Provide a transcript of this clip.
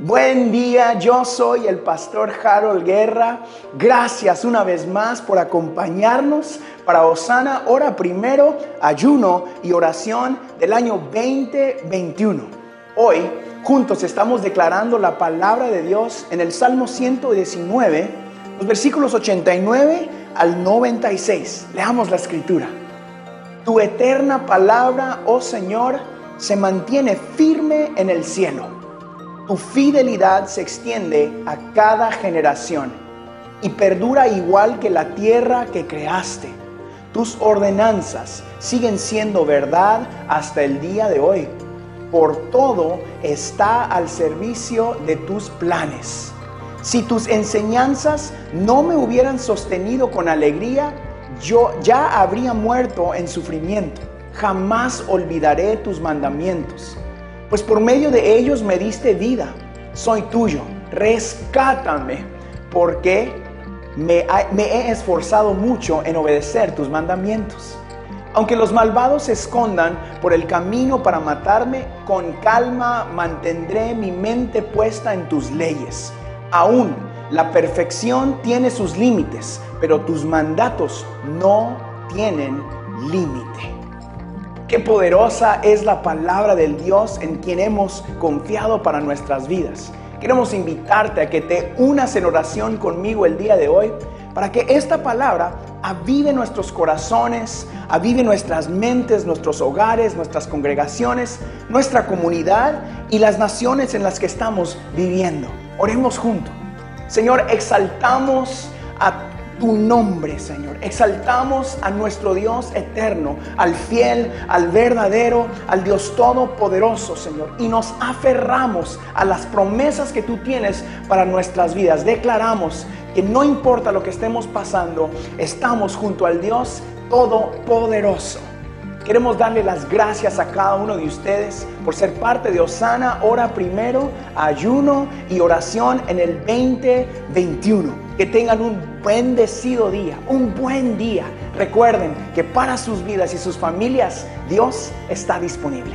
Buen día, yo soy el pastor Harold Guerra. Gracias una vez más por acompañarnos para Osana, hora primero, ayuno y oración del año 2021. Hoy juntos estamos declarando la palabra de Dios en el Salmo 119, los versículos 89 al 96. Leamos la escritura. Tu eterna palabra, oh Señor, se mantiene firme en el cielo tu fidelidad se extiende a cada generación y perdura igual que la tierra que creaste. Tus ordenanzas siguen siendo verdad hasta el día de hoy. Por todo está al servicio de tus planes. Si tus enseñanzas no me hubieran sostenido con alegría, yo ya habría muerto en sufrimiento. Jamás olvidaré tus mandamientos pues por medio de ellos me diste vida. Soy tuyo, rescátame, porque me, he esforzado mucho en obedecer tus mandamientos. Aunque los malvados se escondan por el camino para matarme, con calma mantendré mi mente puesta en tus leyes. Aún la perfección tiene sus límites, pero tus mandatos no tienen límite. Qué poderosa es la palabra del Dios en quien hemos confiado para nuestras vidas. Queremos invitarte a que te unas en oración conmigo el día de hoy para que esta palabra avive nuestros corazones, avive nuestras mentes, nuestros hogares, nuestras congregaciones, nuestra comunidad y las naciones en las que estamos viviendo. Oremos juntos. Señor, exaltamos a tu nombre, Señor. Exaltamos a nuestro Dios eterno, al fiel, al verdadero, al Dios todopoderoso, Señor. Y nos aferramos a las promesas que tú tienes para nuestras vidas. Declaramos que no importa lo que estemos pasando, estamos junto al Dios todopoderoso. Queremos darle las gracias a cada uno de ustedes por ser parte de Osana, hora primero, ayuno y oración en el 2021. Que tengan un bendecido día, un buen día. Recuerden que para sus vidas y sus familias Dios está disponible.